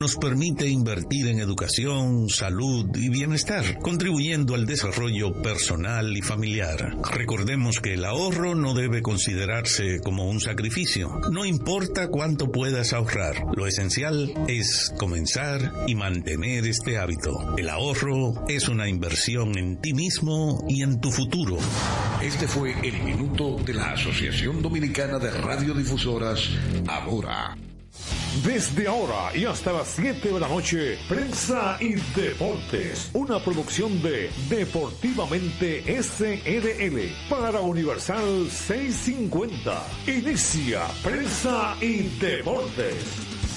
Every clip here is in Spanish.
nos permite invertir en educación, salud y bienestar, contribuyendo al desarrollo personal y familiar. Recordemos que el ahorro no debe considerarse como un sacrificio, no importa cuánto puedas ahorrar, lo esencial es comenzar y mantener este hábito. El ahorro es una inversión en ti mismo y en tu futuro. Este fue el minuto de la Asociación Dominicana de Radiodifusoras, ahora. Desde ahora y hasta las 7 de la noche, Prensa y Deportes, una producción de Deportivamente SRL para Universal 650. Inicia Prensa y Deportes.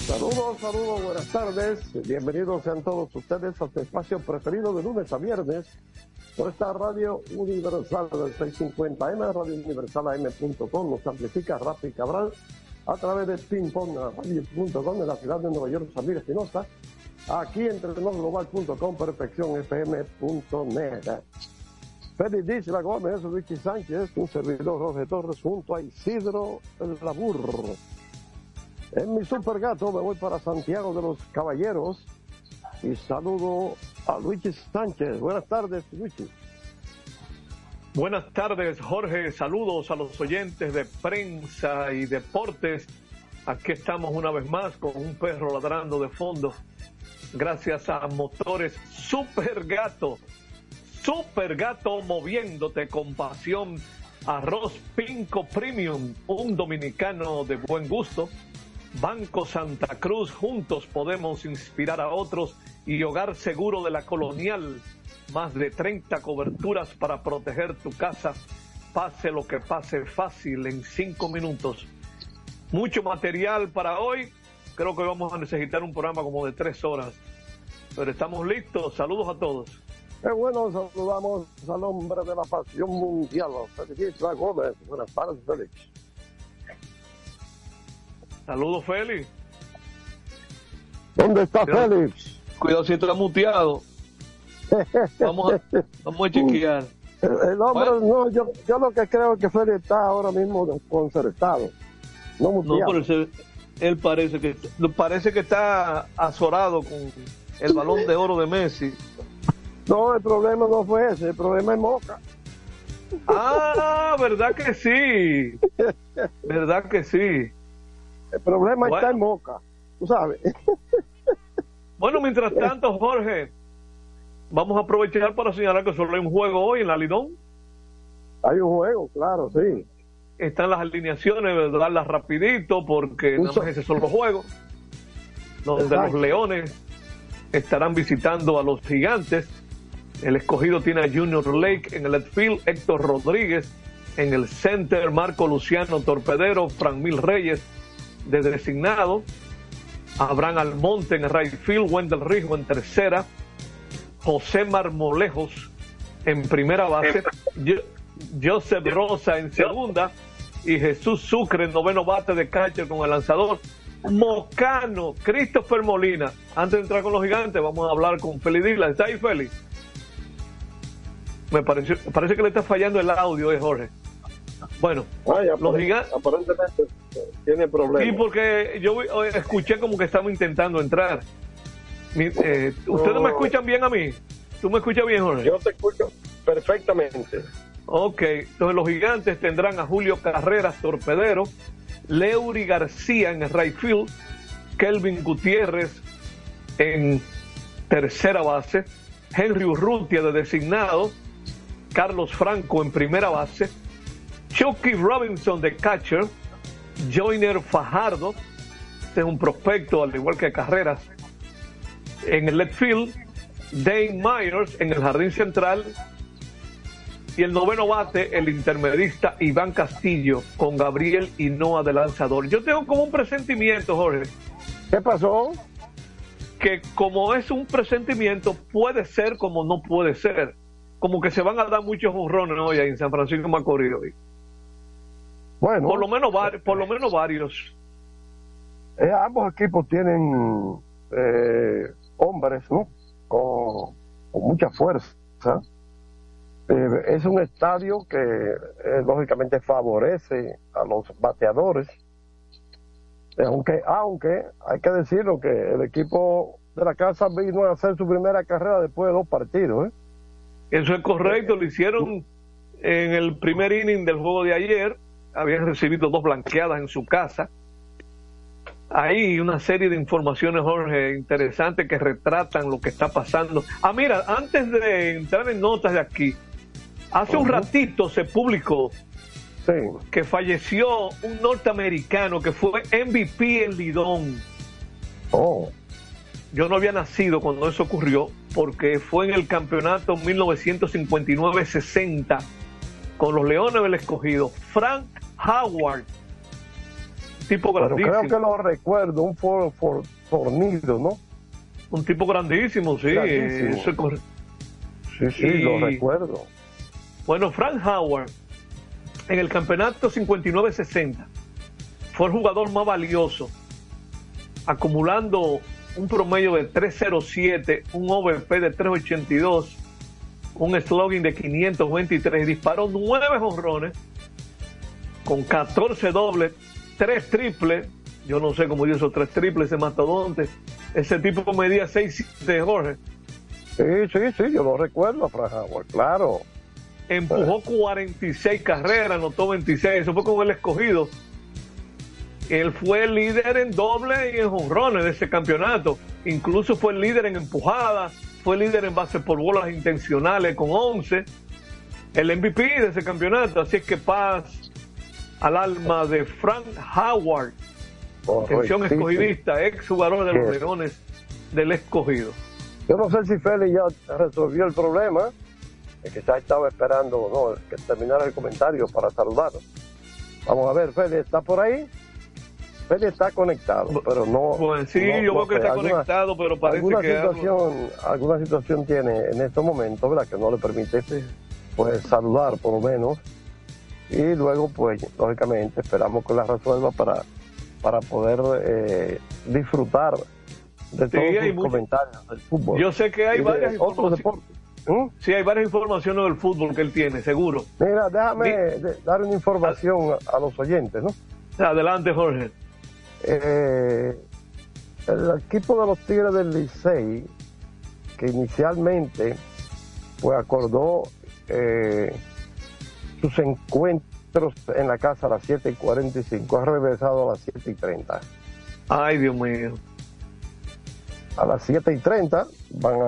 Saludos, saludos, buenas tardes. Bienvenidos sean todos ustedes a este espacio preferido de lunes a viernes por esta radio universal del 650M, radio universal AM.com, nos amplifica Rafi Cabral a través de pingpongradio.com en la ciudad de Nueva York, Samir Espinosa, aquí en global.com, perfeccionfm.net. Félix Díaz La Gómez, Ricky Sánchez, un servidor Jorge Torres junto a Isidro Labur. En mi super gato me voy para Santiago de los Caballeros y saludo a Luigi Sánchez. Buenas tardes, Luigi. Buenas tardes, Jorge. Saludos a los oyentes de prensa y deportes. Aquí estamos una vez más con un perro ladrando de fondo. Gracias a motores Super Gato. Super Gato moviéndote con pasión. Arroz Pinco Premium, un dominicano de buen gusto. Banco Santa Cruz, juntos podemos inspirar a otros. Y Hogar Seguro de la Colonial más de 30 coberturas para proteger tu casa. Pase lo que pase fácil en 5 minutos. Mucho material para hoy. Creo que vamos a necesitar un programa como de 3 horas. Pero estamos listos. Saludos a todos. Qué bueno, saludamos al hombre de la pasión mundial, Félix Gómez. Buenas tardes, Félix. Saludos, Félix. ¿Dónde está Félix? Cuidado si está muteado. Vamos a, vamos a chequear. El, hombre, no, yo, yo lo que creo que Félix está ahora mismo desconcertado. No, no pero él parece que parece que está azorado con el balón de oro de Messi. No, el problema no fue ese, el problema es Moca. Ah, verdad que sí. Verdad que sí. El problema está en Moca, tú sabes. Bueno, mientras tanto, Jorge, vamos a aprovechar para señalar que solo hay un juego hoy en la Lidón. Hay un juego, claro, sí. Están las alineaciones, darlas rapidito porque no más ese son los juegos. Donde los Leones estarán visitando a los Gigantes. El escogido tiene a Junior Lake en el left field, Héctor Rodríguez en el center, Marco Luciano Torpedero, Frank Mil Reyes de designado, Abraham Almonte en el right field, Wendell Rijo en tercera, José Marmolejos en primera base, Joseph Rosa en segunda y Jesús Sucre en noveno bate de catcher con el lanzador. Mocano, Christopher Molina. Antes de entrar con los gigantes, vamos a hablar con Feli Dila. ¿Está ahí, Feli? Me parece, parece que le está fallando el audio, ¿eh, Jorge? Bueno, los gigantes. Aparentemente tiene problemas. Sí, porque yo escuché como que estamos intentando entrar. Eh, ¿Ustedes me escuchan bien a mí? ¿Tú me escuchas bien, Jorge? Yo te escucho perfectamente. Ok, entonces los gigantes tendrán a Julio Carreras, torpedero, Leury García en el right field, Kelvin Gutiérrez en tercera base, Henry Urrutia de designado, Carlos Franco en primera base, Chucky Robinson de catcher, Joyner Fajardo, este es un prospecto al igual que Carreras, en el left field, Dane Myers en el jardín central y el noveno bate, el intermedista Iván Castillo con Gabriel Hinoa de lanzador. Yo tengo como un presentimiento, Jorge. ¿Qué pasó? Que como es un presentimiento, puede ser como no puede ser. Como que se van a dar muchos burrones hoy en San Francisco Macorís hoy. Bueno. Por lo menos, por lo menos varios. Eh, ambos equipos tienen eh, hombres, ¿no? Con, mucha fuerza. Eh, es un estadio que eh, lógicamente favorece a los bateadores Aunque, aunque hay que decirlo que el equipo de la casa vino a hacer su primera carrera después de dos partidos. ¿eh? Eso es correcto, lo hicieron en el primer inning del juego de ayer, habían recibido dos blanqueadas en su casa. Hay una serie de informaciones, Jorge, interesantes que retratan lo que está pasando. Ah, mira, antes de entrar en notas de aquí, hace un ratito se publicó que falleció un norteamericano que fue MVP en Lidón. Oh. Yo no había nacido cuando eso ocurrió, porque fue en el campeonato 1959-60 con los Leones del Escogido. Frank Howard, tipo grandísimo. creo que lo recuerdo, un for, fornido, ¿no? Un tipo grandísimo, sí. sí, sí, lo recuerdo. Bueno, Frank Howard, en el campeonato 59-60, fue el jugador más valioso, acumulando un promedio de 307, un OVP de 382, un slogan de 523, disparó nueve jonrones con 14 dobles, 3 triples. Yo no sé cómo dio esos tres triples ese mastodonte. Ese tipo medía 6 de Jorge. Sí, sí, sí, yo lo recuerdo, claro. Empujó 46 carreras, anotó 26, eso fue con el escogido él fue el líder en doble y en jonrones de ese campeonato. Incluso fue el líder en empujadas, fue el líder en base por bolas intencionales con 11. El MVP de ese campeonato. Así es que paz al alma de Frank Howard, atención escogidista, ex jugador de los Leones del escogido. Yo no sé si Félix ya resolvió el problema, que quizás estaba esperando que terminara el comentario para saludarlo. Vamos a ver, Félix, ¿está por ahí? Feli está conectado, pero no. Pues sí, yo creo que está conectado, pero parece alguna que. Situación, alguna situación tiene en estos momentos, ¿verdad? Que no le permite pues saludar, por lo menos. Y luego, pues, lógicamente, esperamos que la resuelva para, para poder eh, disfrutar de todos los comentarios del fútbol. Yo sé que hay varias informaciones. ¿Mm? Sí, hay varias informaciones del fútbol que él tiene, seguro. Mira, déjame dar una información a los oyentes, ¿no? Adelante, Jorge. Eh, el equipo de los Tigres del Licey, que inicialmente pues acordó eh, sus encuentros en la casa a las 7 y 45, ha regresado a las 7 y 30. Ay, Dios mío. A las 7 y 30 van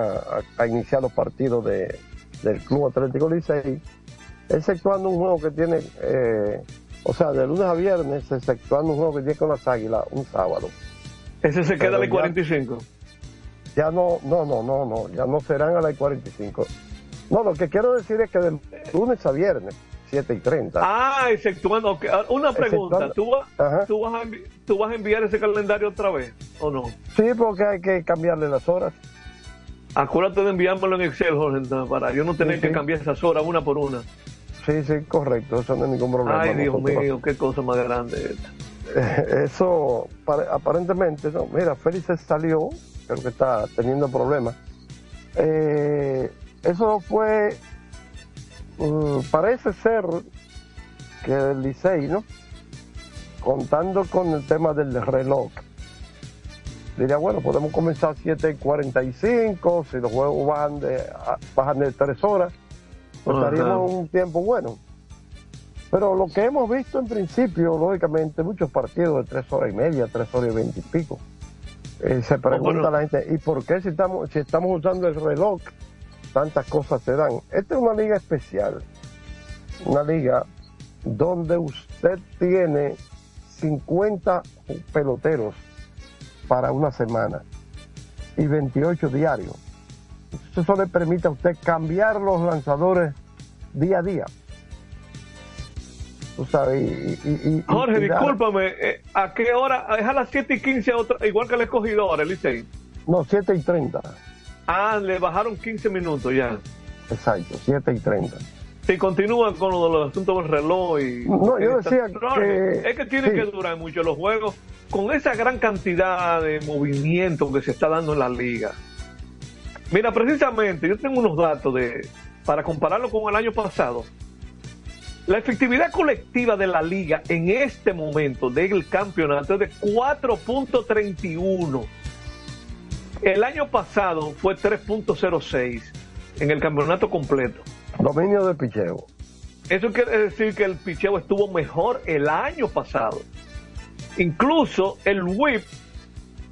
a, iniciar los partidos de, del Club Atlético Licey, exceptuando un juego que tiene eh, o sea, de lunes a viernes, exceptuando un juego que tiene con las águilas, un sábado. ¿Ese se queda a las 45? Ya no, no, no, no, no, ya no serán a las 45. No, lo que quiero decir es que de lunes a viernes, 7 y 30. Ah, exceptuando, ah, una pregunta, ¿Tú, ¿tú, vas a ¿tú vas a enviar ese calendario otra vez o no? Sí, porque hay que cambiarle las horas. Acuérdate de enviármelo en Excel, Jorge, para yo no tener que cambiar esas horas una por una. Sí, sí, correcto, eso no es ningún problema. Ay, Dios mío, qué cosa más grande. Eso, aparentemente, no. Mira, Félix salió, creo que está teniendo problemas. Eh, eso fue, mm, parece ser que el Licey, ¿no? Contando con el tema del reloj. Diría, bueno, podemos comenzar a 7.45, si los juegos bajan de, bajan de 3 horas estaríamos un tiempo bueno. Pero lo que hemos visto en principio, lógicamente, muchos partidos de tres horas y media, tres horas y veinte y pico. Eh, se pregunta la gente, ¿y por qué si estamos, si estamos usando el reloj, tantas cosas se dan? Esta es una liga especial, una liga donde usted tiene 50 peloteros para una semana y 28 diarios. Eso le permite a usted cambiar los lanzadores día a día. Tú sabes, y, Jorge, discúlpame, eh, ¿a qué hora? ¿Es a las 7 y 15 igual que el escogido ahora, Licey? No, 7 y 30. Ah, le bajaron 15 minutos ya. Exacto, 7 y 30. Si continúan con lo de los asuntos del reloj y... No, yo decía que... Es que tienen que durar mucho los juegos con esa gran cantidad de movimiento que se está dando en la liga. Mira, precisamente, yo tengo unos datos de para compararlo con el año pasado. La efectividad colectiva de la liga en este momento del campeonato es de 4.31. El año pasado fue 3.06 en el campeonato completo. Dominio de picheo. Eso quiere decir que el picheo estuvo mejor el año pasado. Incluso el whip,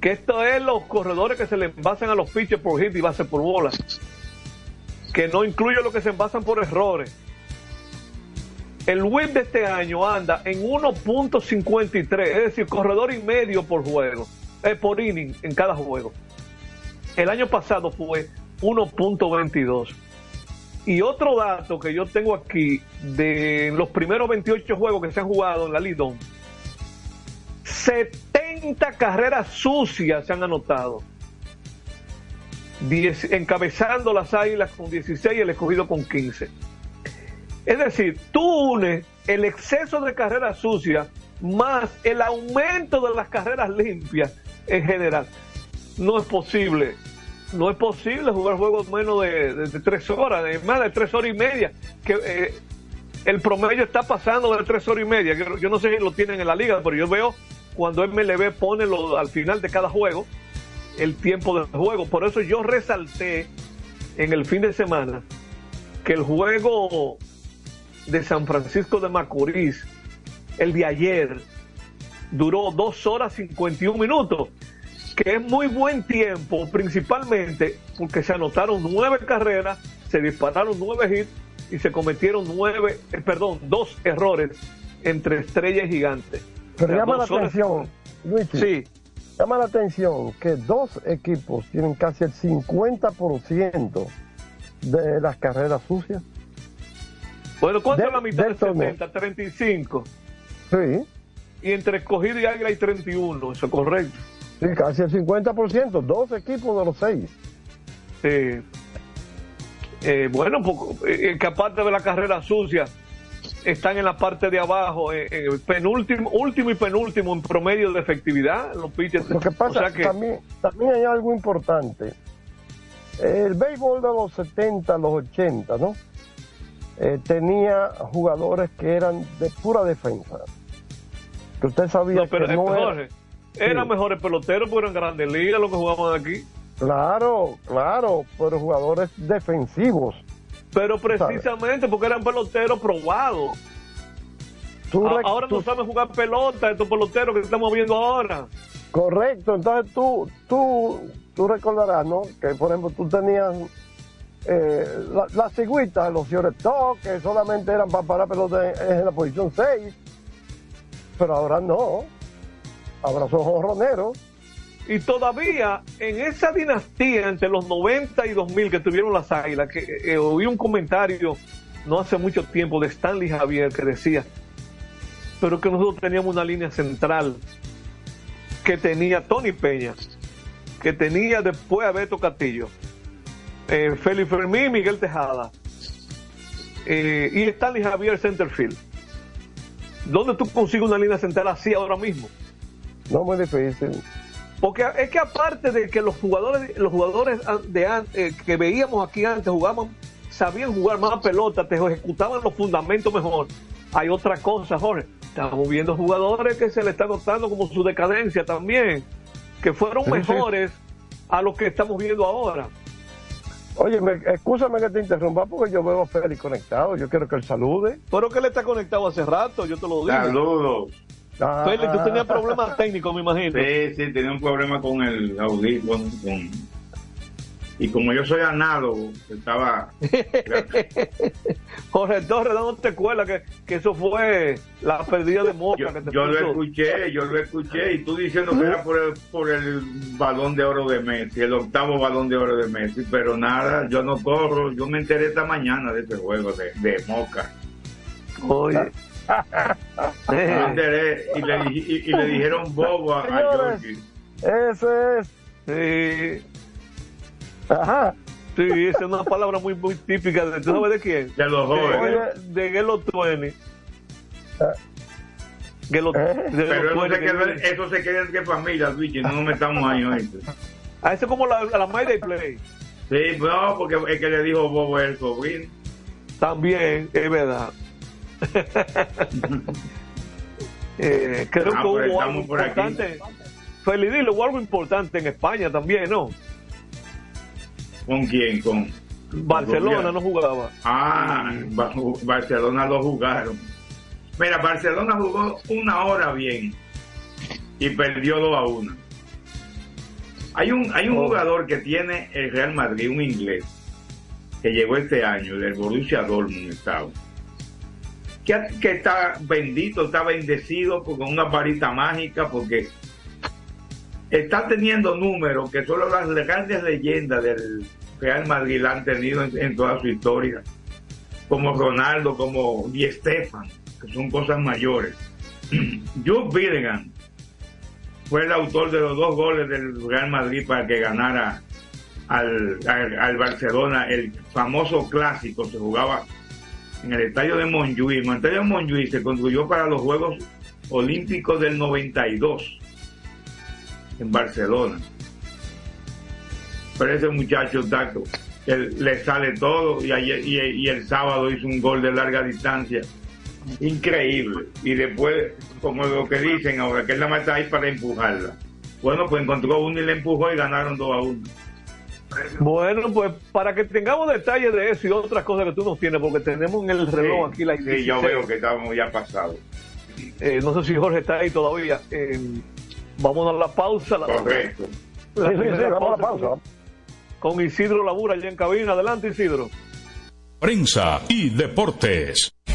que esto es los corredores que se le envasan a los pitchers por hit y base por bola, que no incluye lo que se envasan por errores. El whip de este año anda en 1.53, es decir, corredor y medio por juego, eh, por inning en cada juego. El año pasado fue 1.22. Y otro dato que yo tengo aquí de los primeros 28 juegos que se han jugado en la Lidón, 70 carreras sucias se han anotado. encabezando las águilas con 16 y el escogido con 15. Es decir, tú unes el exceso de carreras sucias más el aumento de las carreras limpias en general. No es posible. No es posible jugar juegos menos de, tres horas, más de tres horas y media. Que eh, el promedio está pasando de tres horas y media. Yo, no sé si lo tienen en la liga, pero yo veo cuando MLB pone al final de cada juego el tiempo del juego. Por eso yo resalté en el fin de semana que el juego de San Francisco de Macorís, el de ayer, duró dos horas 51 minutos, que es muy buen tiempo, principalmente porque se anotaron nueve carreras, se dispararon nueve hits y se cometieron nueve, eh, perdón, dos errores entre estrellas gigantes. Pero llama la atención, Luis. Sí. Llama la atención que dos equipos tienen casi el 50% de las carreras sucias. Bueno, ¿cuánto es la mitad de 70? 35. Sí. Y entre escogido y águila hay 31, eso es correcto. Sí, casi el 50%, dos equipos de los seis. Eh, bueno, pues, eh, que aparte de la carrera sucia, están en la parte de abajo, eh, penúltimo, último y penúltimo en promedio de efectividad. Los pitchers. Lo que pasa que también, también hay algo importante. El béisbol de los 70, los 80, ¿no? Eh, tenía jugadores que eran de pura defensa. Que usted sabía pero, que no era, eran mejores peloteros, pero en grandes ligas lo que jugaban aquí. Claro, claro, pero jugadores defensivos. Pero precisamente porque eran peloteros probados. ahora no saben jugar pelota estos peloteros que estamos viendo ahora. Correcto, entonces tú, tú, tú recordarás, ¿no? Que por ejemplo tú tenías eh, las la cigüitas, los top que solamente eran para parar pelota en, la posición 6, pero ahora no, ahora son jorroneros. Y todavía en esa dinastía entre los 90 y 2000 que tuvieron las águilas, que eh, oí un comentario no hace mucho tiempo de Stanley Javier que decía, pero que nosotros teníamos una línea central que tenía Tony Peña, que tenía después a Beto Castillo, eh, Félix Fermín, Miguel Tejada eh, y Stanley Javier Centerfield. ¿Dónde tú consigues una línea central así ahora mismo? No, muy difícil. Porque es que aparte de que los jugadores, los jugadores de eh, que veíamos aquí antes jugaban, sabían jugar más pelota, te ejecutaban los fundamentos mejor. Hay otra cosa, Jorge. Estamos viendo jugadores que se le está notando como su decadencia también, que fueron mejores a los que estamos viendo ahora. Oye, me, escúchame que te interrumpa porque yo veo a Félix conectado. Yo quiero que él salude. Pero que él está conectado hace rato, yo te lo digo. Saludos. Ah, Félix, tú tenías problemas técnicos, me imagino. Sí, sí, tenía un problema con el audífono, con y como yo soy análogo, estaba... Jorge Torres, ¿dónde te acuerdas que, que eso fue la pérdida de Moca? Yo, que te yo lo escuché, yo lo escuché, y tú diciendo que era por el, por el balón de oro de Messi, el octavo balón de oro de Messi, pero nada, yo no corro, yo me enteré esta mañana de este juego de, de Moca. Oye. Enteré y le, y, le dijeron bobo a, a. Eso es. Sí. Ajá. Sí, esa es una palabra muy, muy típica. De, ¿Tú sabes de quién? De los jóvenes. De, de Gelo Tueni. Ah. Gelo, ¿Eh? Pero eso se, queda, eso se queda entre familias, no nos metamos ahí, ¿oíste? Ah, eso es como la, la Mayday Play. Sí, no, porque es que le dijo Bobo el sobrino. También, es verdad. Eh, creo ah, que hubo algo importante. Felidil, hubo algo importante en España también, ¿no? ¿Con quién? Con Barcelona no jugaba. Ah, Barcelona lo jugaron. Mira, Barcelona jugó una hora bien y perdió 2 a 1. Hay un, hay un oh. jugador que tiene el Real Madrid, un inglés, que llegó este año del Borussia Dortmund, estado que, está bendito, está bendecido con una varita mágica, porque está teniendo números que solo las grandes leyendas del Real Madrid la han tenido en, toda su historia, como Ronaldo, como Di Stefan, que son cosas mayores. Jude Bellingham fue el autor de los dos goles del Real Madrid para que ganara al, al Barcelona, el famoso clásico, se jugaba en el estadio de Montjuic. El estadio de Montjuic se construyó para los Juegos Olímpicos del 92 en Barcelona. Pero ese muchacho, Taco, le sale todo y, ayer, y, el sábado hizo un gol de larga distancia. Increíble. Y después, como lo que dicen ahora, que él la mata ahí para empujarla. Bueno, pues encontró uno y le empujó y ganaron 2 a 1. Bueno, pues para que tengamos detalles de eso y otras cosas que tú nos tienes, porque tenemos en el reloj aquí la Sí, yo veo que estamos ya pasados. Eh, no sé si Jorge está ahí todavía. Eh, vamos a dar la pausa. La, Correcto. La, sí, sí, vamos a la pausa. Con Isidro Labura allá en cabina. Adelante, Isidro. Prensa y deportes.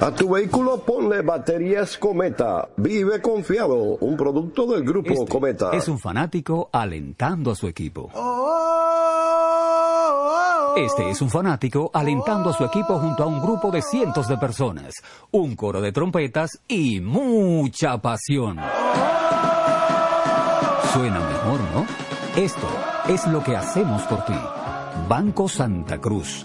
A tu vehículo ponle baterías Cometa. Vive confiado. Un producto del grupo este Cometa. Es un fanático alentando a su equipo. Este es un fanático alentando a su equipo junto a un grupo de cientos de personas, un coro de trompetas y mucha pasión. Suena mejor, ¿no? Esto es lo que hacemos por ti. Banco Santa Cruz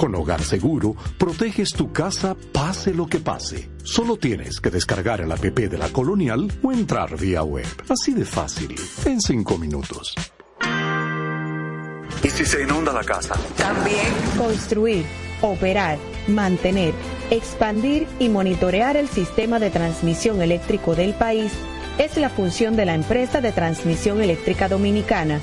Con Hogar Seguro, proteges tu casa pase lo que pase. Solo tienes que descargar el app de la Colonial o entrar vía web. Así de fácil, en cinco minutos. ¿Y si se inunda la casa? También. Construir, operar, mantener, expandir y monitorear el sistema de transmisión eléctrico del país es la función de la empresa de transmisión eléctrica dominicana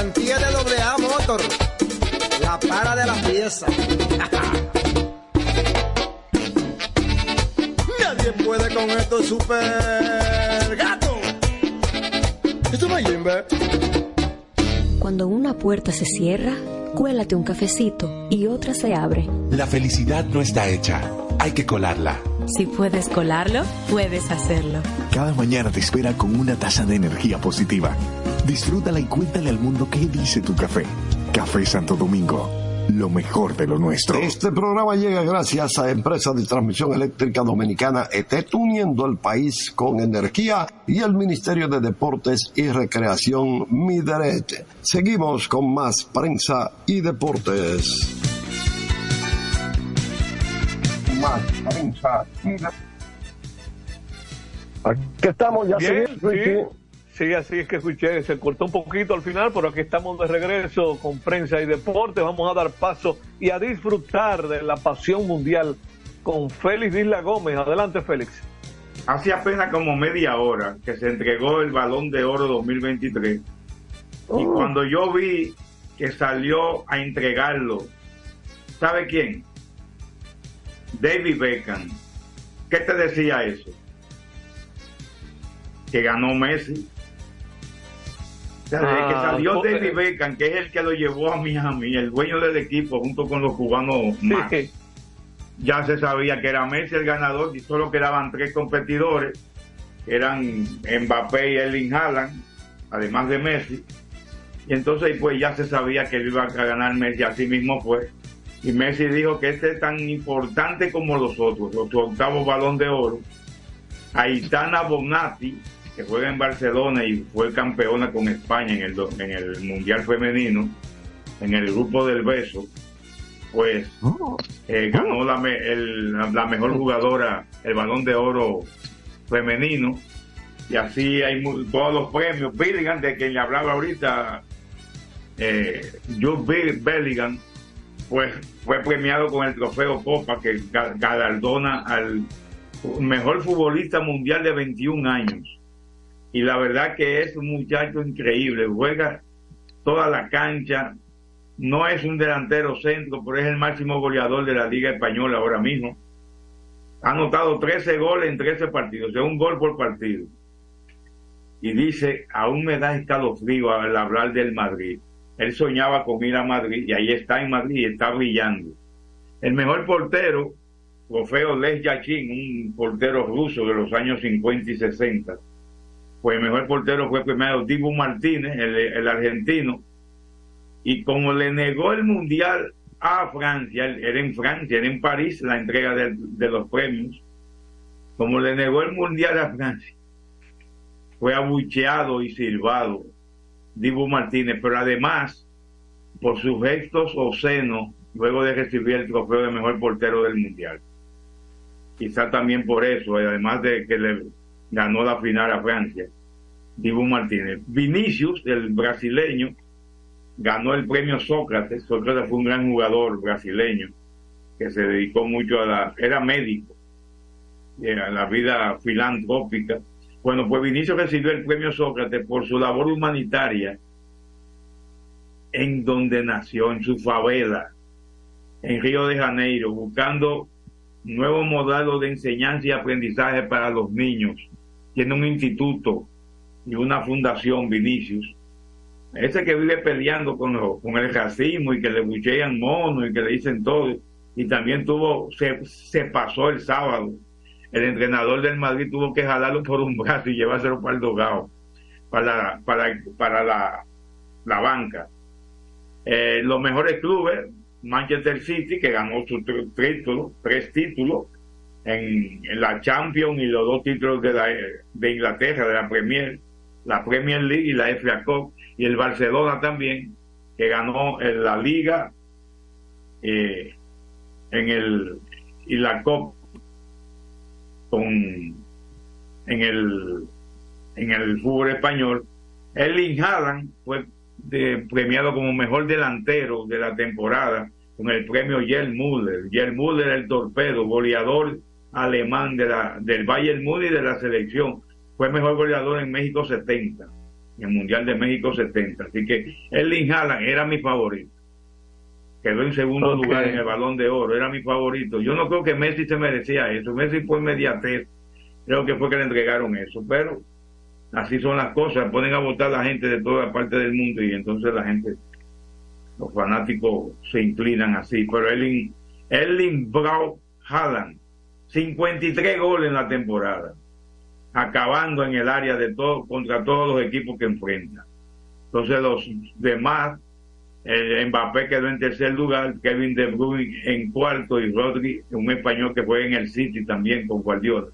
garantía de doble A Motor, la para de la pieza. Nadie puede con esto super gato. Esto no. Cuando una puerta se cierra, cuélate un cafecito y otra se abre. La felicidad no está hecha, hay que colarla. Si puedes colarlo, puedes hacerlo. Cada mañana te espera con una taza de energía positiva. Disfrútala y cuéntale al mundo qué dice tu café. Café Santo Domingo, lo mejor de lo nuestro. Este programa llega gracias a Empresa de Transmisión Eléctrica Dominicana ETET, uniendo el país con energía y el Ministerio de Deportes y Recreación Mideret. Seguimos con más prensa y deportes. Más prensa y Aquí estamos, ya Bien, sí. Sí, así es que escuché, se cortó un poquito al final, pero aquí estamos de regreso con prensa y deporte. Vamos a dar paso y a disfrutar de la pasión mundial con Félix Isla Gómez. Adelante, Félix. Hace apenas como media hora que se entregó el Balón de Oro 2023. Y Oh. cuando yo vi que salió a entregarlo, ¿sabe quién? David Beckham. ¿Qué te decía eso? Que ganó Messi. O sea, desde que Ah, salió David Beckham, que es el que lo llevó a Miami, el dueño del equipo, junto con los cubanos más, ya se sabía que era Messi el ganador y solo quedaban tres competidores, que eran Mbappé y Erling Haaland, además de Messi. Y entonces pues ya se sabía que él iba a ganar Messi, así mismo fue. Y Messi dijo que este es tan importante como los otros, su octavo balón de oro. Aitana Bonatti, que juega en Barcelona y fue campeona con España en el, en el Mundial Femenino, en el grupo del beso, pues eh, ganó la, me- el- la mejor jugadora, el balón de oro femenino. Y así hay todos los premios. Bellingham, de quien le hablaba ahorita, eh, Jude Be- Bellingham, pues fue premiado con el trofeo Copa que ga- galardona al mejor futbolista mundial de 21 años. Y la verdad que es un muchacho increíble, juega toda la cancha, no es un delantero centro, pero es el máximo goleador de la Liga Española ahora mismo. Ha anotado 13 goles en 13 partidos, o un gol por partido. Y dice, aún me da escalofrío al hablar del Madrid. Él soñaba con ir a Madrid y ahí está en Madrid y está brillando. El mejor portero, trofeo Les Yachin, un portero ruso de los años 50 y 60. Pues el mejor portero fue primero Dibu Martínez, el, argentino, y como le negó el mundial a Francia, era en Francia, era en París la entrega de, de los premios, como le negó el mundial a Francia, fue abucheado y silbado Dibu Martínez, pero además por sus gestos obscenos luego de recibir el trofeo de mejor portero del mundial. Quizá también por eso, además de que le ganó la final a Francia. Dibu Martínez. Vinicius, el brasileño, ganó el premio Sócrates. Sócrates fue un gran jugador brasileño que se dedicó mucho a la, era médico, a la vida filantrópica. Bueno, pues Vinicius recibió el premio Sócrates por su labor humanitaria en donde nació, en su favela, en Río de Janeiro, buscando nuevos modelos de enseñanza y aprendizaje para los niños. Tiene un instituto y una fundación, Vinicius. Ese que vive peleando con, el racismo y que le buchean mono y que le dicen todo. Y también tuvo, se, pasó el sábado. El entrenador del Madrid tuvo que jalarlo por un brazo y llevárselo para el dogado, para, para, para la, banca. Eh, los mejores clubes, Manchester City, que ganó sus tres títulos en, la Champions y los dos títulos de, la, de Inglaterra, de la Premier, la Premier League y la FA Cup, y el Barcelona también, que ganó en la Liga eh, en el y la Cup con en el en el fútbol español. Erling Haaland fue premiado como mejor delantero de la temporada con el premio Gerd Müller. Gerd Müller, el torpedo, goleador alemán de la, del Bayern Múnich de la selección. Fue mejor goleador en México 70, en el Mundial de México 70. Así que Erling Haaland era mi favorito. Quedó en segundo lugar en el Balón de Oro, era mi favorito. Yo no creo que Messi se merecía eso. Messi fue inmediatez. Creo que fue que le entregaron eso. Pero así son las cosas. Ponen a votar la gente de toda parte del mundo y entonces la gente, los fanáticos se inclinan así. Pero Erling, Erling Braut Haaland, 53 goles en la temporada, acabando en el área de todo, contra todos los equipos que enfrenta. Entonces los demás, el Mbappé quedó en tercer lugar, Kevin De Bruyne en cuarto y Rodri, un español que juega en el City también con Guardiola,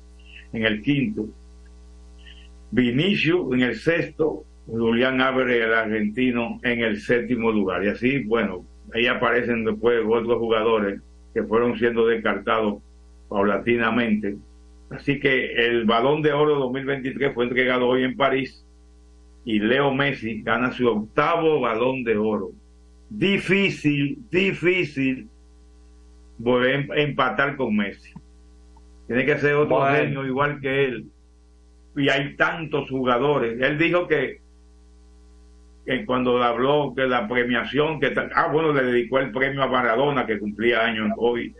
en el quinto. Vinicio en el sexto, Julián Álvarez, el argentino, en el séptimo lugar. Y así, bueno, ahí aparecen después otros jugadores que fueron siendo descartados paulatinamente. Así que el Balón de Oro 2023 fue entregado hoy en París y Leo Messi gana su octavo Balón de Oro. Difícil, difícil volver a empatar con Messi. Tiene que ser otro Bueno. genio igual que él. Y hay tantos jugadores. Él dijo que, que cuando habló de la premiación, que ah, bueno, le dedicó el premio a Maradona, que cumplía años hoy.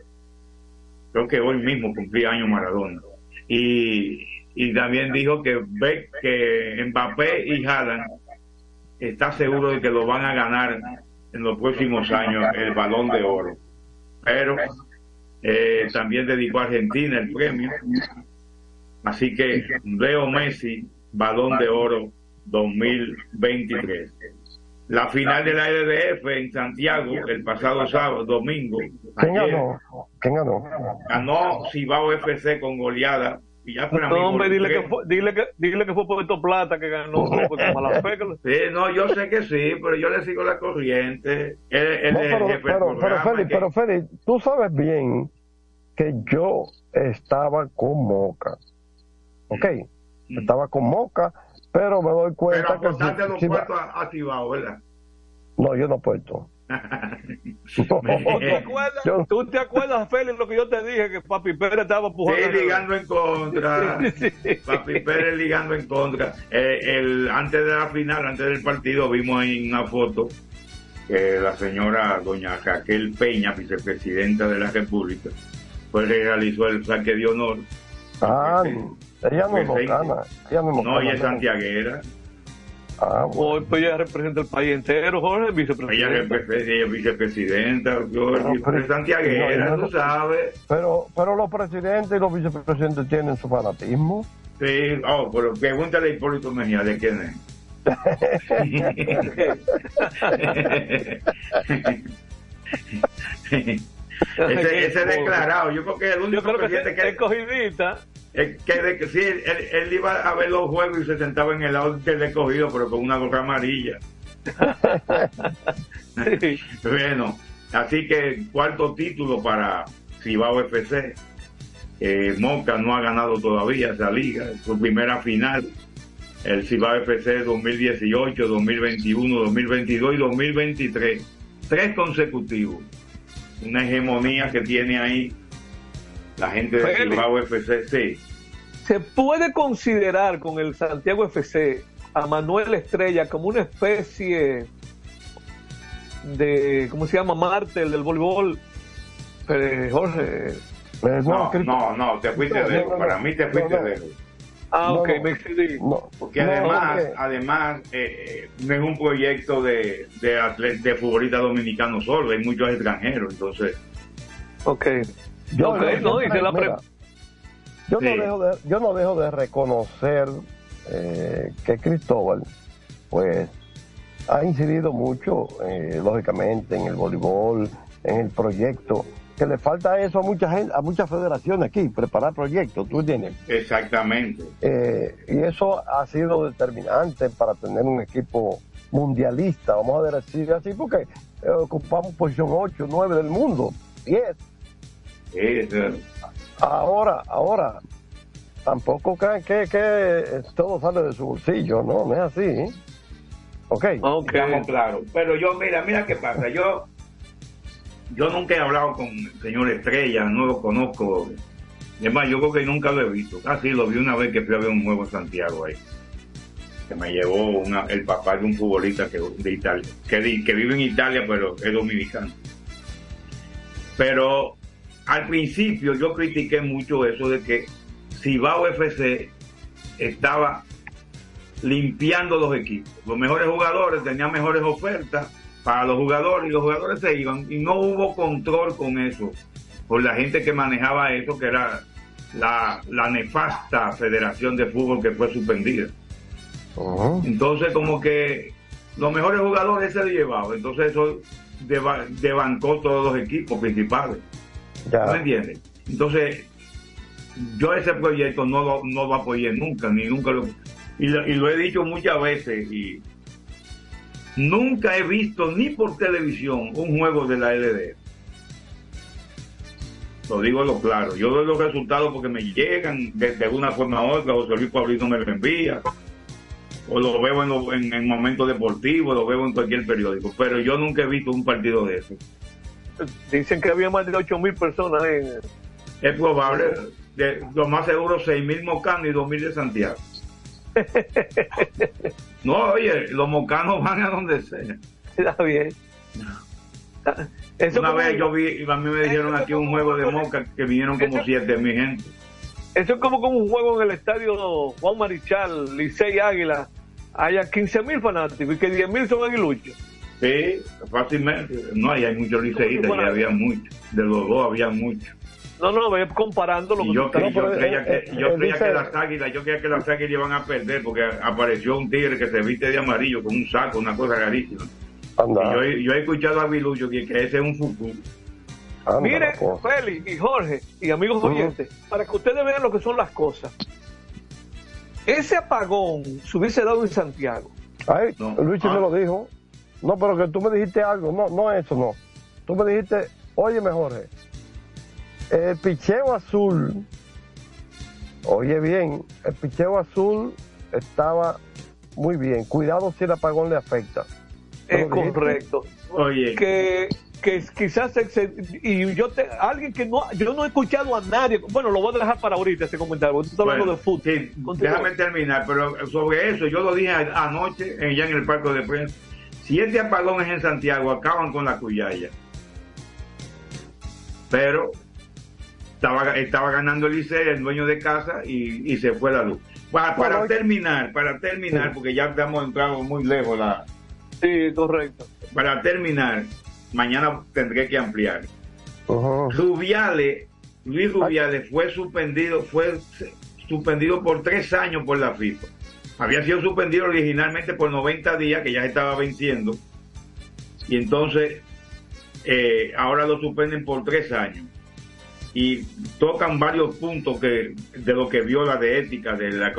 Creo que hoy mismo cumplía años Maradona. Y, y también dijo que ve que Mbappé y Haaland está seguro de que lo van a ganar en los próximos años el balón de oro. Pero eh, también dedicó a Argentina el premio. Así que Leo Messi, balón de oro 2023. La final de la LDF en Santiago el pasado sábado, domingo. ¿Quién ganó? ¿Quién ganó? ganó Cibao FC con goleada. Y ya para No, hombre, dile que, fue, dile, que, dile que fue Puerto Plata que ganó, mala fe que lo- Sí, no, yo sé que sí, pero yo le sigo la corriente. Él, él No, es el pero, pero, pero, Félix, que- pero Félix, tú sabes bien que yo estaba con Moca. ¿Ok? Estaba con Moca, pero me doy pero cuenta que... apostaste si- los si va- puestos a, a Cibao, ¿verdad? No, yo no apuesto. ¿Tú te acuerdas, ¿Tú te acuerdas, Félix, lo que yo te dije? Que Papi Pérez estaba empujando. Sí, ligando en contra. Papi Pérez ligando en contra. Eh, el, antes de la final, antes del partido, vimos ahí una foto que la señora doña Raquel Peña, vicepresidenta de la República, pues le realizó el saque de honor. Ah, ella no es Pues, mocana. Ella no es No, mocana. ella es santiaguera. Ah, Hoy, pues ella representa el país entero, Jorge, Ella vicepresidente. es ella es vicepresidenta, yo, Pero, pero- es santiaguera, no, no, tú sabes. Pero, pero los presidentes y los vicepresidentes tienen su fanatismo. Sí, oh, pero pregúntale a Hipólito Mejía de quién es. ese, ese declarado, yo creo que el único Yo creo que presidente es que, escogidita. Que, de, que sí, él, él- él iba a ver los juegos y se sentaba en el lado del escogido, pero con una gorra amarilla. bueno, así que cuarto título para Cibao FC. Eh, Moca no ha ganado todavía esa liga, su primera final. el Cibao FC 2018, 2021, 2022 y 2023. Tres consecutivos. Una hegemonía que tiene ahí la gente de. Cibao FC. Sí. ¿Se puede considerar con el Santiago FC a Manuel Estrella como una especie de, ¿cómo se llama? Mártir del voleibol. Eh, Jorge. No, no, no, te fuiste No, de no, no, Para mí te fuiste de Ah, ok, no. me excedí. Porque No, además, además eh, eh, no es un proyecto de, de, atle- de futbolistas dominicanos solo, hay muchos extranjeros, entonces. Ok. Yo, Ok, yo- no, dice la pre- yo no dejo de, yo no dejo de reconocer eh, que Cristóbal, pues, ha incidido mucho, eh, lógicamente, en el voleibol, en el proyecto, que le falta eso a mucha gente, a muchas federaciones aquí, preparar proyectos, ¿tú entiendes? Exactamente. Eh, y eso ha sido determinante para tener un equipo mundialista, vamos a decir así, porque eh, ocupamos posición 8, 9 del mundo, 10. Sí, Ahora, ahora, tampoco crean que, que todo sale de su bolsillo, ¿no? No es así. ¿eh? Ok. Estamos claros. Pero yo, mira, mira qué pasa. Yo, yo nunca he hablado con el señor Estrella, no lo conozco. Es más, yo creo que nunca lo he visto. Casi lo vi una vez que fui a ver un juego en Santiago ahí. Que me llevó una- el papá de un futbolista que, de Italia, que vive en Italia, pero es dominicano. Pero al principio yo critiqué mucho eso de que Cibao FC estaba limpiando los equipos. Los mejores jugadores tenían mejores ofertas para los jugadores y los jugadores se iban y no hubo control con eso por la gente que manejaba eso, que era la, la nefasta Federación de Fútbol que fue suspendida. Entonces como que los mejores jugadores se lo llevaban, entonces eso deba- debancó todos los equipos principales. Ya. ¿Me entiendes? Entonces, yo ese proyecto no lo, no lo apoyé nunca, ni nunca lo... Y lo, y lo he dicho muchas veces, y nunca he visto ni por televisión un juego de la LD. Lo digo lo claro. Yo doy los resultados porque me llegan de, de una forma u otra. José Luis Pablito me lo envía. O lo veo en, lo- en momentos deportivos, lo veo en cualquier periódico. Pero yo nunca he visto un partido de eso. Dicen que había más de 8 mil personas en. Es probable. De, lo más seguro, 6.000 mocanos y 2.000 de Santiago. No, oye, los mocanos van a donde sea. Está bien. Eso Una vez yo vi, a mí me dijeron aquí un juego de moca que vinieron como 7.000 gente. Eso es como, como un juego en el estadio Juan Marichal, Licey Águila. Haya 15 mil fanáticos y que 10 mil son aguiluchos. Sí, fácilmente. No, ahí hay muchos liceístas, y había muchos. De los dos había muchos. No, no, ve comparando lo Y que yo, tú cre- estás- yo No, creía, eh, que, eh, yo eh, creía dice- que las águilas, yo creía que las águilas iban a perder porque apareció un tigre que se viste de amarillo con un saco, una cosa rarísima. Anda. Y yo, he- yo he escuchado a Aguilucho que, que ese es un fuku. Mire, Félix y Jorge y amigos oyentes, para que ustedes vean lo que son las cosas. Ese apagón se hubiese dado en Santiago. Ay, Luis Ah. me lo dijo. No, pero que tú me dijiste algo. No, no eso, no. Tú me dijiste, óyeme, Jorge, el picheo azul, oye bien, el picheo azul estaba muy bien. Cuidado si el apagón le afecta. ¿Tú Es correcto. Oye. Que, que quizás y yo te, alguien que no yo no he escuchado a nadie bueno lo voy a dejar para ahorita ese comentario porque tú estás hablando Bueno, de fútbol sí, déjame terminar, pero sobre eso yo lo dije a- anoche eh, ya en el parque de prensa. Si este apagón es en Santiago, acaban con la cuyaya. Pero estaba, estaba ganando el Licey, el dueño de casa, y, y se fue la luz. Para, para Bueno, terminar, para terminar, porque ya estamos entrando muy lejos la, sí correcto para terminar, mañana tendré que ampliar. Rubiales, Luis Rubiales fue suspendido, fue suspendido por tres años por la FIFA. Había sido suspendido originalmente por 90 días, que ya se estaba venciendo. Y entonces, eh, ahora lo suspenden por tres años. Y tocan varios puntos que de lo que viola de ética, de, la,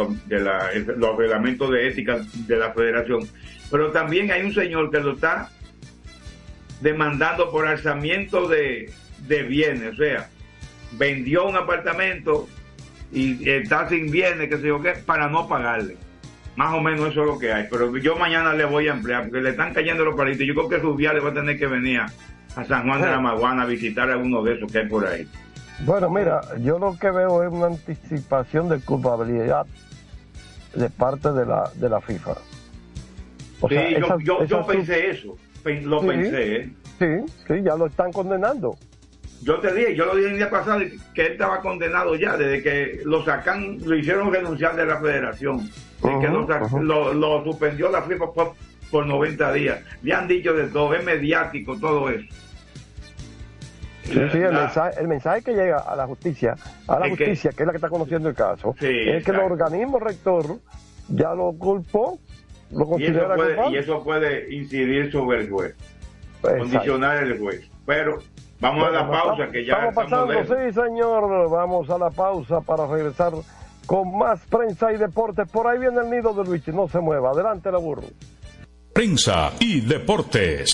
los reglamentos de ética de la federación. Pero también hay un señor que lo está demandando por alzamiento de, de bienes, o sea, vendió un apartamento y está sin bienes, que sé yo qué, para no pagarle. Más o menos eso es lo que hay. Pero yo mañana le voy a emplear porque le están cayendo los palitos. Yo creo que Rubiales va a tener que venir a San Juan de la Maguana a visitar a uno de esos que hay por ahí. Bueno, mira, yo lo que veo es una anticipación de culpabilidad de parte de la, de la FIFA. O sí, sea, yo, esas- yo, pensé eso. Lo Sí. pensé, ¿eh? Sí, sí, ya lo están condenando. Yo te dije, yo lo dije el día pasado que él estaba condenado ya, desde que lo sacan, lo hicieron renunciar de la federación, de que lo, sac- lo, lo suspendió la FIFA por, por 90 días. Le han dicho de todo, es mediático todo eso. Sí, sí, el mensaje, el mensaje que llega a la justicia, a la Es justicia, que, es la que está conociendo el caso, Sí, es que el organismo rector ya lo culpó, lo y, eso considera puede, culpable. y eso puede incidir sobre el juez, condicionar el juez. Pero vamos a la pausa, estamos- que ya estamos pasando, sí, señor. Vamos a la pausa para regresar con más prensa y deportes. Por ahí viene el nido de Luis, no se mueva. Adelante, la burro. Prensa y deportes.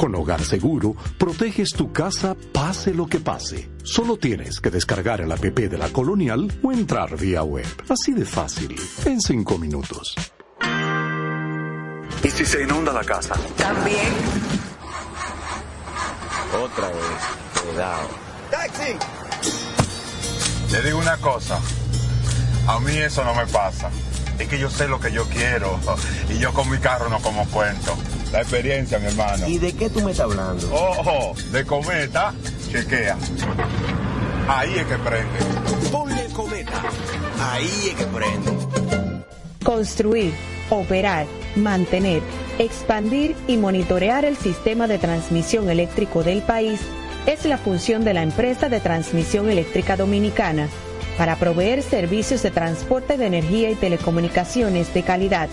Con Hogar Seguro, proteges tu casa pase lo que pase. Solo tienes que descargar el app de la Colonial o entrar vía web. Así de fácil, en cinco minutos. ¿Y si se inunda la casa? También. Otra vez. Cuidado. ¡Taxi! Le digo una cosa. A mí eso no me pasa. Es que yo sé lo que yo quiero. Y yo con mi carro no como cuento. La experiencia, mi hermano. ¿Y de qué tú me estás hablando? Ojo, de cometa, chequea. Ahí es que prende. Ponle cometa. Ahí es que prende. Construir, operar, mantener, expandir y monitorear el sistema de transmisión eléctrico del país es la función de la empresa de transmisión eléctrica dominicana para proveer servicios de transporte de energía y telecomunicaciones de calidad,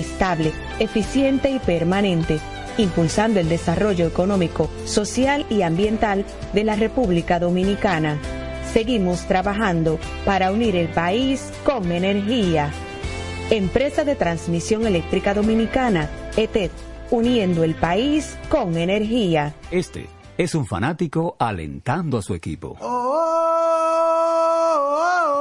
estable, eficiente y permanente, impulsando el desarrollo económico, social y ambiental de la República Dominicana. Seguimos trabajando para unir el país con energía. Empresa de Transmisión Eléctrica Dominicana, ETED, uniendo el país con energía. Este es un fanático alentando a su equipo.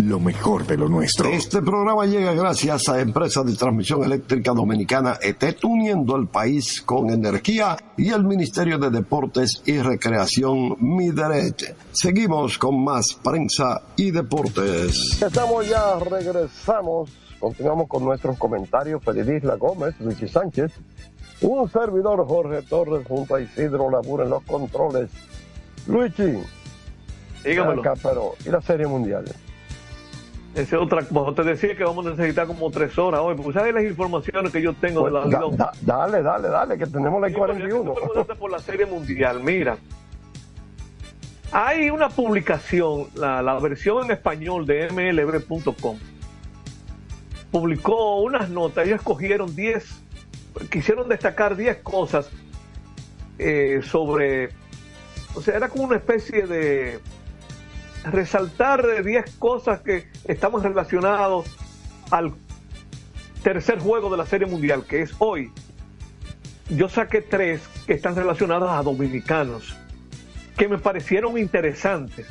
lo mejor de lo nuestro. Este programa llega gracias a Empresa de Transmisión Eléctrica Dominicana ETET, uniendo el país con energía y el Ministerio de Deportes y Recreación Mideret. Seguimos con más prensa y deportes. Estamos ya, regresamos. Continuamos con nuestros comentarios. Felidisla Gómez, Luigi Sánchez, un servidor Jorge Torres junto a Isidro Labura en los controles. Luigi, Dígamelo. acá, pero ¿y la Serie Mundial? Esa es otra cosa. Te decía que vamos a necesitar como tres horas hoy, porque sabes las informaciones que yo tengo de la da- dale, dale, dale, que tenemos la Sí, pero ya que 41. tú preguntaste por la Serie Mundial, mira. Hay una publicación, la, la versión en español de MLB.com. Publicó unas notas, ellos escogieron 10, quisieron destacar 10 cosas eh, sobre, o sea, era como una especie de resaltar de 10 cosas que estamos relacionados al tercer juego de la Serie Mundial, que es hoy. Yo saqué tres que están relacionadas a dominicanos, que me parecieron interesantes.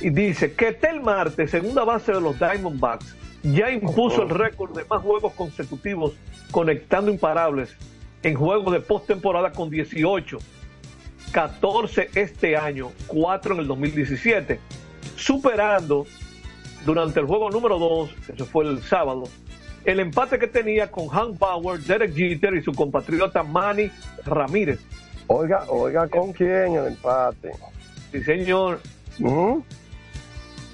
Y dice que Tel Marte, segunda base de los Diamondbacks, ya impuso el récord de más juegos consecutivos conectando imparables en juegos de postemporada con 18, 14 este año, 4 en el 2017, superando durante el juego número 2, eso fue el sábado, el empate que tenía con Hank Bauer, Derek Jeter y su compatriota Manny Ramírez. Oiga, oiga, ¿con quién el empate? Sí, señor.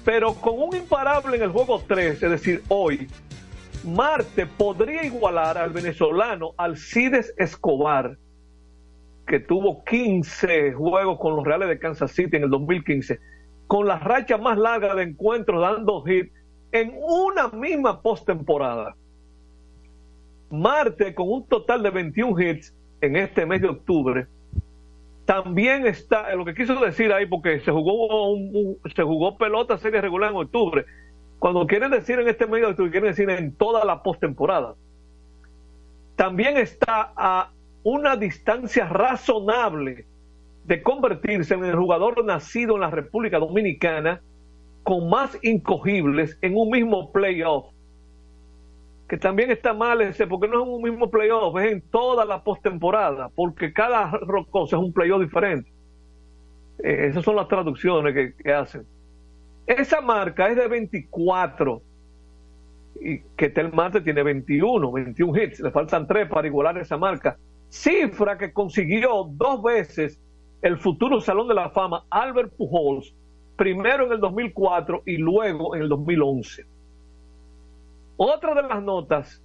Pero con un imparable en el juego 3, es decir, hoy, Marte podría igualar al venezolano Alcides Escobar, que tuvo 15 juegos con los Reales de Kansas City en el 2015, con la racha más larga de encuentros dando hit en una misma postemporada. Marte, con un total de 21 hits en este mes de octubre, también está, lo que quiso decir ahí, porque se jugó, se jugó pelota serie regular en octubre. Cuando quieren decir en este mes de octubre, quieren decir en toda la postemporada. También está a una distancia razonable de convertirse en el jugador nacido en la República Dominicana con más incogibles en un mismo playoff. Que también está mal ese, porque no es un mismo playoff, es en toda la postemporada, porque cada cosa es un playoff diferente. Eh, esas son las traducciones que, que hacen. Esa marca es de 24 y que Tel Marte tiene 21, 21 hits, le faltan 3 para igualar esa marca. Cifra que consiguió dos veces el futuro Salón de la Fama Albert Pujols, primero en el 2004 y luego en el 2011. Otra de las notas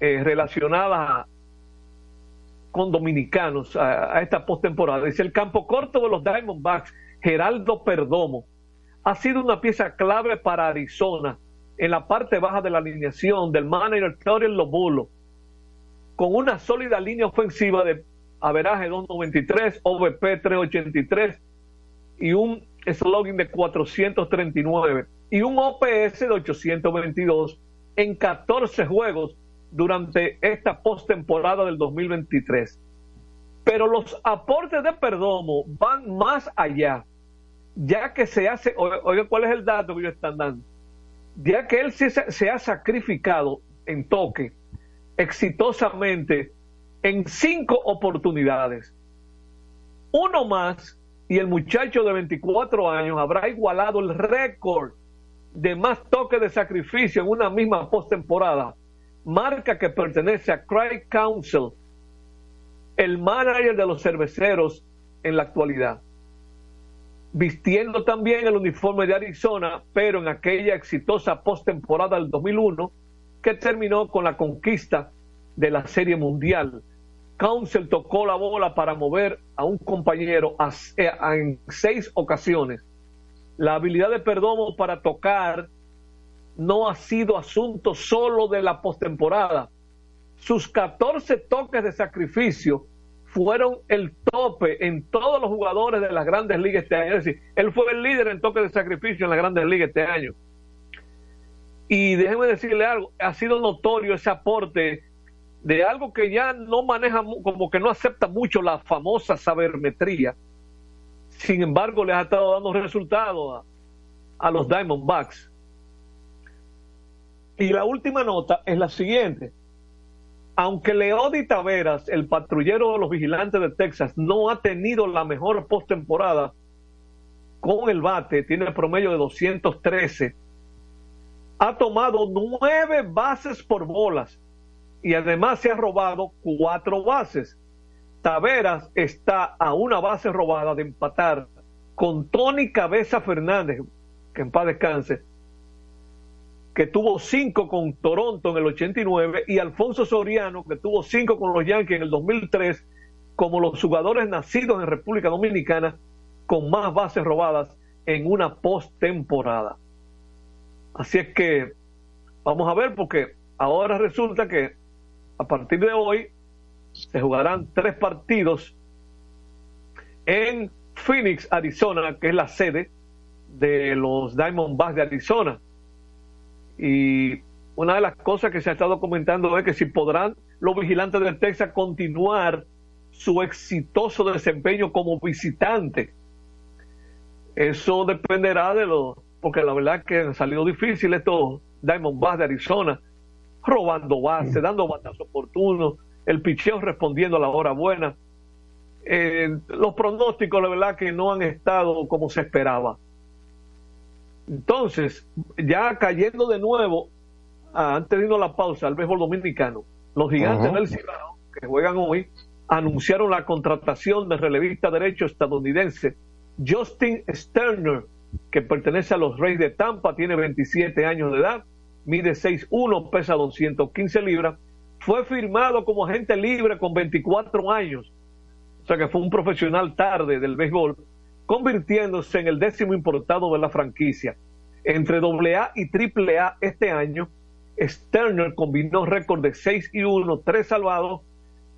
eh, relacionadas con dominicanos a, esta postemporada dice el campo corto de los Diamondbacks, Geraldo Perdomo, ha sido una pieza clave para Arizona en la parte baja de la alineación del manager Claudio Lobulo, con una sólida línea ofensiva de averaje 293, OVP 383 y un slogan de 439 y un OPS de 822 en 14 juegos durante esta postemporada del 2023. Pero los aportes de Perdomo van más allá, ya que se hace, oiga, ¿cuál es el dato que ellos están dando? Ya que él se, se ha sacrificado en toque exitosamente en cinco oportunidades. Uno más y el muchacho de 24 años habrá igualado el récord de más toques de sacrificio en una misma postemporada, marca que pertenece a Craig Council, el manager de los cerveceros en la actualidad. Vistiendo también el uniforme de Arizona, pero en aquella exitosa postemporada del 2001 que terminó con la conquista de la Serie Mundial. Council tocó la bola para mover a un compañero eh, en seis ocasiones. La habilidad de Perdomo para tocar no ha sido asunto solo de la postemporada. Sus 14 toques de sacrificio fueron el tope en todos los jugadores de las grandes ligas este año. Es decir, él fue el líder en toques de sacrificio en las grandes ligas este año. Y déjeme decirle algo, ha sido notorio ese aporte de algo que ya no maneja, como que no acepta mucho la famosa sabermetría. Sin embargo, les ha estado dando resultados a, los Diamondbacks. Y la última nota es la siguiente. Aunque Leody Taveras, el patrullero de los vigilantes de Texas, no ha tenido la mejor postemporada con el bate, tiene el promedio de 213, ha tomado nueve bases por bolas y además se ha robado cuatro bases. Taveras está a una base robada de empatar con Tony Cabeza Fernández, que en paz descanse, que tuvo cinco con Toronto en el 89, y Alfonso Soriano, que tuvo cinco con los Yankees en el 2003, como los jugadores nacidos en República Dominicana con más bases robadas en una postemporada. Así es que vamos a ver, porque ahora resulta que a partir de hoy se jugarán tres partidos en Phoenix, Arizona, que es la sede de los Diamondbacks de Arizona. Y una de las cosas que se ha estado comentando es que si podrán los vigilantes del Texas continuar su exitoso desempeño como visitante. Eso dependerá de lo, porque la verdad es que han salido difíciles estos Diamondbacks de Arizona robando base, dando batazos oportunos, el picheo respondiendo a la hora buena. Eh, los pronósticos, la verdad, que no han estado como se esperaba. Entonces, ya cayendo de nuevo, ah, antes de irnos a la pausa, al béisbol dominicano, los gigantes del Cibao, que juegan hoy, anunciaron la contratación del relevista derecho estadounidense Justin Sterner, que pertenece a los Reyes de Tampa, tiene 27 años de edad, mide 6'1, pesa 215 libras, fue firmado como agente libre con 24 años, o sea que fue un profesional tarde del béisbol, convirtiéndose en el décimo importado de la franquicia. Entre AA y AAA este año, Sterner combinó récord de 6 y 1, 3 salvados,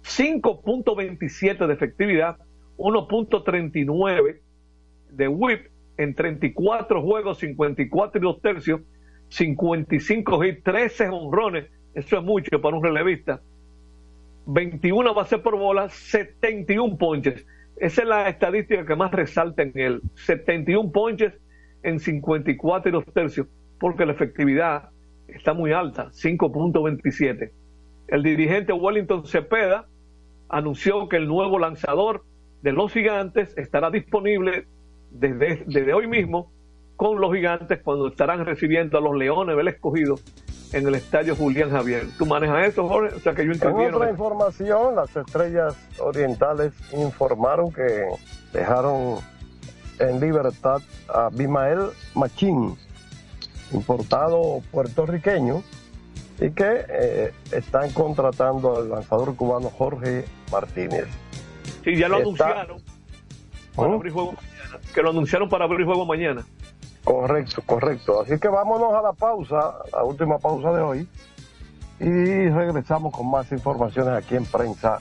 5.27 de efectividad, 1.39 de whip en 34 juegos, 54 y 2 tercios, 55 hits, 13 honrones, eso es mucho para un relevista. 21 bases por bola, 71 ponches. Esa es la estadística que más resalta en él. 71 ponches en 54 y 2 tercios, porque la efectividad está muy alta, 5.27. El dirigente Wellington Cepeda anunció que el nuevo lanzador de los gigantes estará disponible desde, desde hoy mismo con los gigantes cuando estarán recibiendo a los Leones del Escogido en el estadio Julián Javier. ¿Tú manejas eso, Jorge? O sea que yo En otra información, las estrellas orientales informaron que dejaron en libertad a Bimael Machín, importado puertorriqueño, y que eh, están contratando al lanzador cubano Jorge Martínez. Sí, ya lo anunciaron. Para ¿Oh? abrir juego mañana, que lo anunciaron para abrir juego mañana. Correcto, correcto. Así que vámonos a la pausa, la última pausa de hoy, y regresamos con más informaciones aquí en Prensa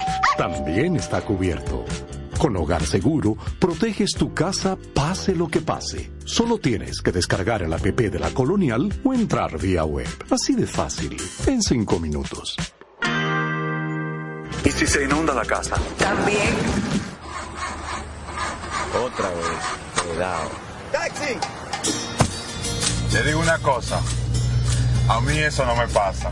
También está cubierto. Con Hogar Seguro, proteges tu casa pase lo que pase. Solo tienes que descargar el app de la Colonial o entrar vía web. Así de fácil, en cinco minutos. ¿Y si se inunda la casa? También. Otra vez. Cuidado. ¡Taxi! Te digo una cosa, a mí eso no me pasa.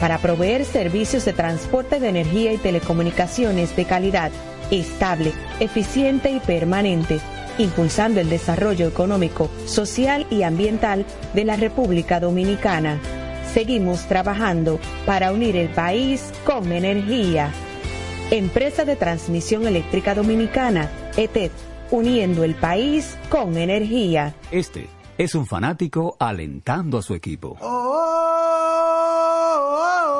para proveer servicios de transporte de energía y telecomunicaciones de calidad, estable, eficiente y permanente, impulsando el desarrollo económico, social y ambiental de la República Dominicana. Seguimos trabajando para unir el país con energía. Empresa de Transmisión Eléctrica Dominicana, ETED, uniendo el país con energía. Este es un fanático alentando a su equipo.